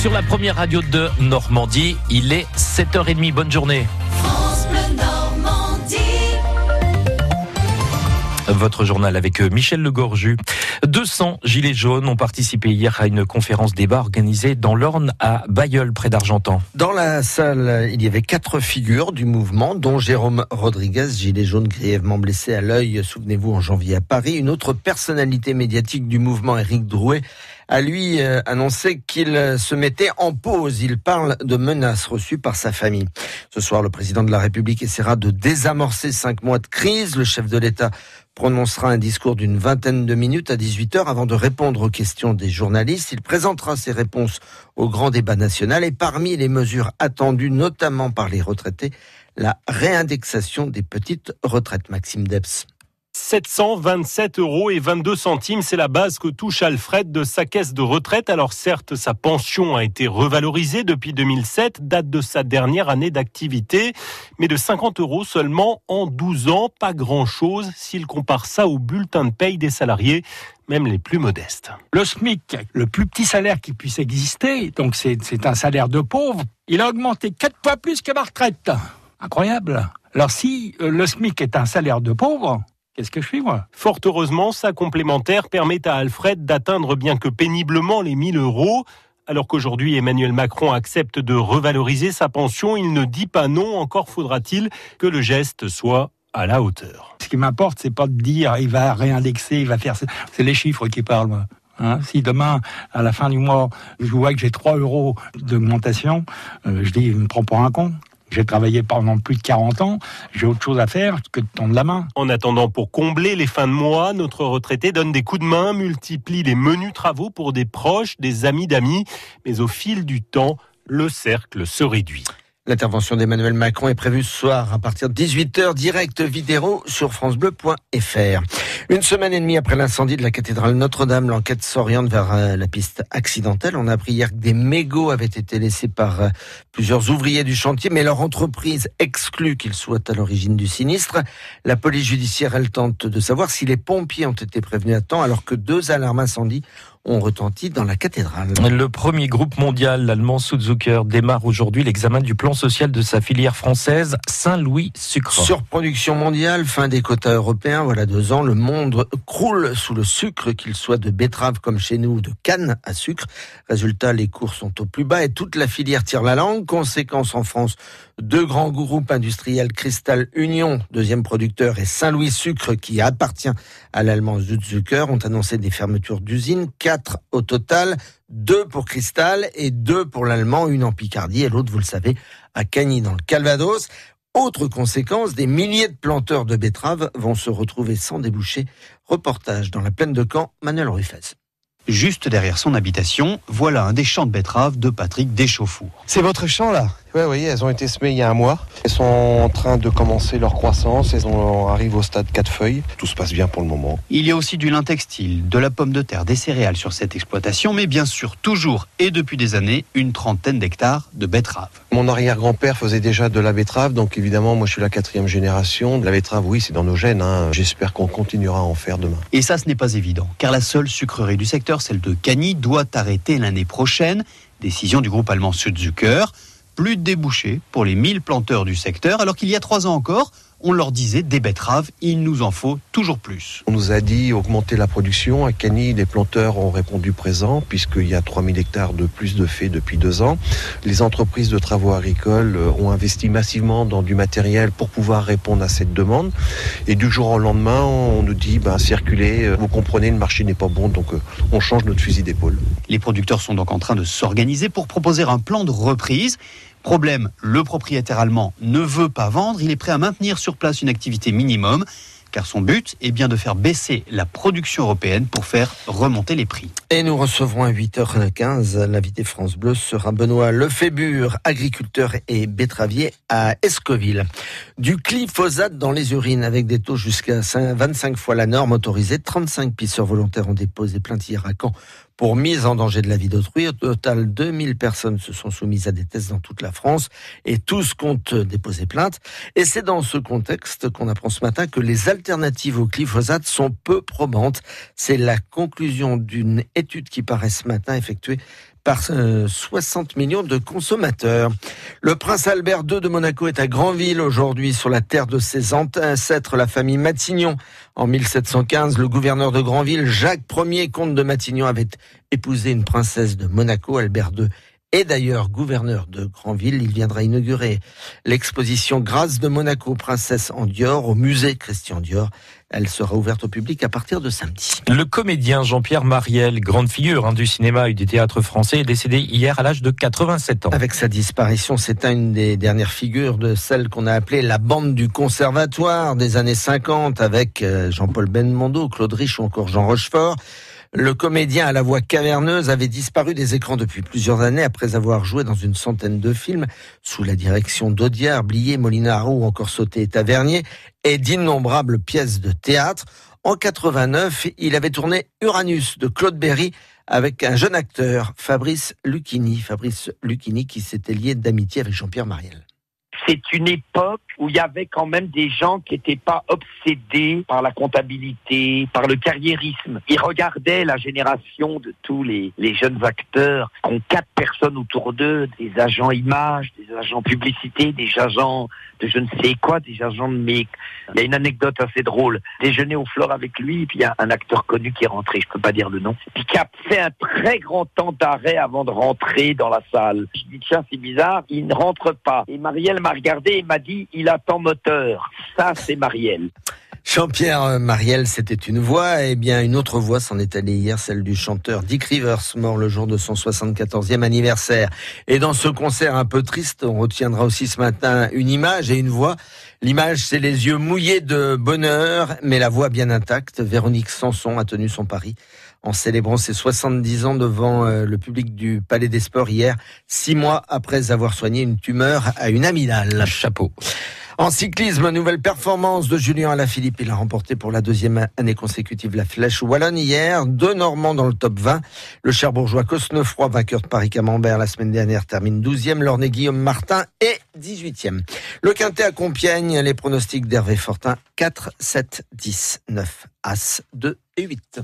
sur la première radio de Normandie. Il est 7h30. Bonne journée. Votre journal avec Michel Legorju. 200 gilets jaunes ont participé hier à une conférence débat organisée dans l'Orne à Bayeul, près d'Argentan. Dans la salle, il y avait quatre figures du mouvement, dont Jérôme Rodriguez, gilet jaune grièvement blessé à l'œil, souvenez-vous, en janvier à Paris. Une autre personnalité médiatique du mouvement, Éric Drouet, a lui euh, annoncé qu'il euh, se mettait en pause. Il parle de menaces reçues par sa famille. Ce soir, le président de la République essaiera de désamorcer cinq mois de crise. Le chef de l'État prononcera un discours d'une vingtaine de minutes à 18h avant de répondre aux questions des journalistes. Il présentera ses réponses au grand débat national et parmi les mesures attendues notamment par les retraités, la réindexation des petites retraites. Maxime Debs. 727 euros et 22 centimes, c'est la base que touche Alfred de sa caisse de retraite. Alors certes, sa pension a été revalorisée depuis 2007, date de sa dernière année d'activité, mais de 50 euros seulement en 12 ans, pas grand-chose s'il compare ça au bulletin de paye des salariés même les plus modestes. Le SMIC, le plus petit salaire qui puisse exister, donc c'est un salaire de pauvre, il a augmenté quatre fois plus que ma retraite. Incroyable. Alors si euh, le SMIC est un salaire de pauvre, Qu'est-ce que je moi? Fort heureusement, sa complémentaire permet à Alfred d'atteindre bien que péniblement les 1000 euros. Alors qu'aujourd'hui Emmanuel Macron accepte de revaloriser sa pension, il ne dit pas non, encore faudra-t-il que le geste soit à la hauteur. Ce qui m'importe, c'est pas de dire il va réindexer, il va faire. C'est les chiffres qui parlent. Hein, si demain, à la fin du mois, je vois que j'ai 3 euros d'augmentation, euh, je dis, il me prend pour un con. J'ai travaillé pendant plus de 40 ans, j'ai autre chose à faire que de tendre la main. En attendant, pour combler les fins de mois, notre retraité donne des coups de main, multiplie les menus travaux pour des proches, des amis d'amis, mais au fil du temps, le cercle se réduit. L'intervention d'Emmanuel Macron est prévue ce soir à partir de 18h, direct vidéo sur francebleu.fr. Une semaine et demie après l'incendie de la cathédrale Notre-Dame, l'enquête s'oriente vers euh, la piste accidentelle. On a appris hier que des mégots avaient été laissés par euh, plusieurs ouvriers du chantier, mais leur entreprise exclut qu'ils soient à l'origine du sinistre. La police judiciaire, elle tente de savoir si les pompiers ont été prévenus à temps alors que deux alarmes incendie ont retenti dans la cathédrale. Le premier groupe mondial, l'allemand Suzuker, démarre aujourd'hui l'examen du plan social de sa filière française Saint-Louis Sucre. Surproduction mondiale, fin des quotas européens, voilà deux ans, le monde croule sous le sucre, qu'il soit de betterave comme chez nous ou de canne à sucre. Résultat, les cours sont au plus bas et toute la filière tire la langue. Conséquence en France, deux grands groupes industriels, Cristal Union, deuxième producteur, et Saint-Louis Sucre, qui appartient à l'allemand Suzuker, ont annoncé des fermetures d'usines quatre au total, deux pour Cristal et deux pour l'allemand, une en Picardie et l'autre, vous le savez, à Cagny dans le Calvados. Autre conséquence, des milliers de planteurs de betteraves vont se retrouver sans déboucher. Reportage dans la plaine de Caen, Manuel Ruffez. Juste derrière son habitation, voilà un des champs de betteraves de Patrick Deschauffour. C'est votre champ là? Oui, oui, elles ont été semées il y a un mois. Elles sont en train de commencer leur croissance. Elles arrivent au stade 4 feuilles. Tout se passe bien pour le moment. Il y a aussi du lin textile, de la pomme de terre, des céréales sur cette exploitation, mais bien sûr, toujours et depuis des années, une trentaine d'hectares de betteraves. Mon arrière-grand-père faisait déjà de la betterave, donc évidemment, moi je suis la quatrième génération. La betterave, oui, c'est dans nos gènes. Hein. J'espère qu'on continuera à en faire demain. Et ça, ce n'est pas évident, car la seule sucrerie du secteur, celle de Cagny, doit arrêter l'année prochaine. Décision du groupe allemand Südzucker. Plus de débouchés pour les 1000 planteurs du secteur, alors qu'il y a trois ans encore, on leur disait des betteraves, il nous en faut toujours plus. On nous a dit augmenter la production. À Cagny, les planteurs ont répondu présent puisqu'il y a 3000 hectares de plus de faits depuis deux ans. Les entreprises de travaux agricoles euh, ont investi massivement dans du matériel pour pouvoir répondre à cette demande. Et du jour au lendemain, on nous dit, ben, circulez, euh, vous comprenez, le marché n'est pas bon, donc euh, on change notre fusil d'épaule. Les producteurs sont donc en train de s'organiser pour proposer un plan de reprise. Problème, le propriétaire allemand ne veut pas vendre, il est prêt à maintenir sur place une activité minimum, car son but est bien de faire baisser la production européenne pour faire remonter les prix. Et nous recevrons à 8h15, l'invité France Bleu sera Benoît Lefébure, agriculteur et betteravier à Escoville. Du glyphosate dans les urines avec des taux jusqu'à 25 fois la norme autorisée, 35 pisseurs volontaires ont déposé plainte hier à Caen pour mise en danger de la vie d'autrui. Au total, 2000 personnes se sont soumises à des tests dans toute la France et tous comptent déposer plainte. Et c'est dans ce contexte qu'on apprend ce matin que les alternatives au glyphosate sont peu probantes. C'est la conclusion d'une étude qui paraît ce matin effectuée par 60 millions de consommateurs. Le prince Albert II de Monaco est à Granville aujourd'hui sur la terre de ses ancêtres, la famille Matignon. En 1715, le gouverneur de Granville, Jacques Ier, comte de Matignon, avait épousé une princesse de Monaco, Albert II et d'ailleurs gouverneur de Granville. Il viendra inaugurer l'exposition Grâce de Monaco, princesse en Dior, au musée Christian Dior. Elle sera ouverte au public à partir de samedi. Le comédien Jean-Pierre Mariel, grande figure hein, du cinéma et du théâtre français, est décédé hier à l'âge de 87 ans. Avec sa disparition, c'est une des dernières figures de celle qu'on a appelée la bande du conservatoire des années 50 avec euh, Jean-Paul Belmondo, Claude Rich ou encore Jean Rochefort. Le comédien à la voix caverneuse avait disparu des écrans depuis plusieurs années après avoir joué dans une centaine de films sous la direction d'Audiard, Blier, Molinaro ou encore Sauté et Tavernier et d'innombrables pièces de théâtre. En 89, il avait tourné Uranus de Claude Berry avec un jeune acteur, Fabrice Lucchini. Fabrice Lucchini qui s'était lié d'amitié avec Jean-Pierre Mariel c'est une époque où il y avait quand même des gens qui n'étaient pas obsédés par la comptabilité, par le carriérisme. Ils regardaient la génération de tous les, jeunes acteurs, qui ont quatre personnes autour d'eux, des agents images, des agents publicité, des agents de je ne sais quoi, des agents de mic. Il y a une anecdote assez drôle. Déjeuner au flore avec lui, puis il y a un acteur connu qui est rentré, je peux pas dire le nom, puis qui a fait un très grand temps d'arrêt avant de rentrer dans la salle. Je dis tiens c'est bizarre, il ne rentre pas. Et Marielle m'a regardé m'a dit il attend moteur. Ça c'est Marielle. Jean-Pierre Marielle, c'était une voix, et bien une autre voix s'en est allée hier, celle du chanteur Dick Rivers, mort le jour de son 74e anniversaire. Et dans ce concert un peu triste, on retiendra aussi ce matin une image et une voix. L'image, c'est les yeux mouillés de bonheur, mais la voix bien intacte. Véronique Sanson a tenu son pari en célébrant ses 70 ans devant euh, le public du Palais des Sports hier, six mois après avoir soigné une tumeur à une amygdale. Chapeau. En cyclisme, nouvelle performance de Julien Alaphilippe. Il a remporté pour la deuxième année consécutive la Flèche Wallonne hier. Deux Normands dans le top 20. Le Cherbourgeois Cosnefroy, vainqueur de Paris-Camembert la semaine dernière, termine 12e. L'Ornay Guillaume Martin est 18e. Le Quintet à Compiègne, les pronostics d'Hervé Fortin 4, 7, 10, 9, As, 2 et 8.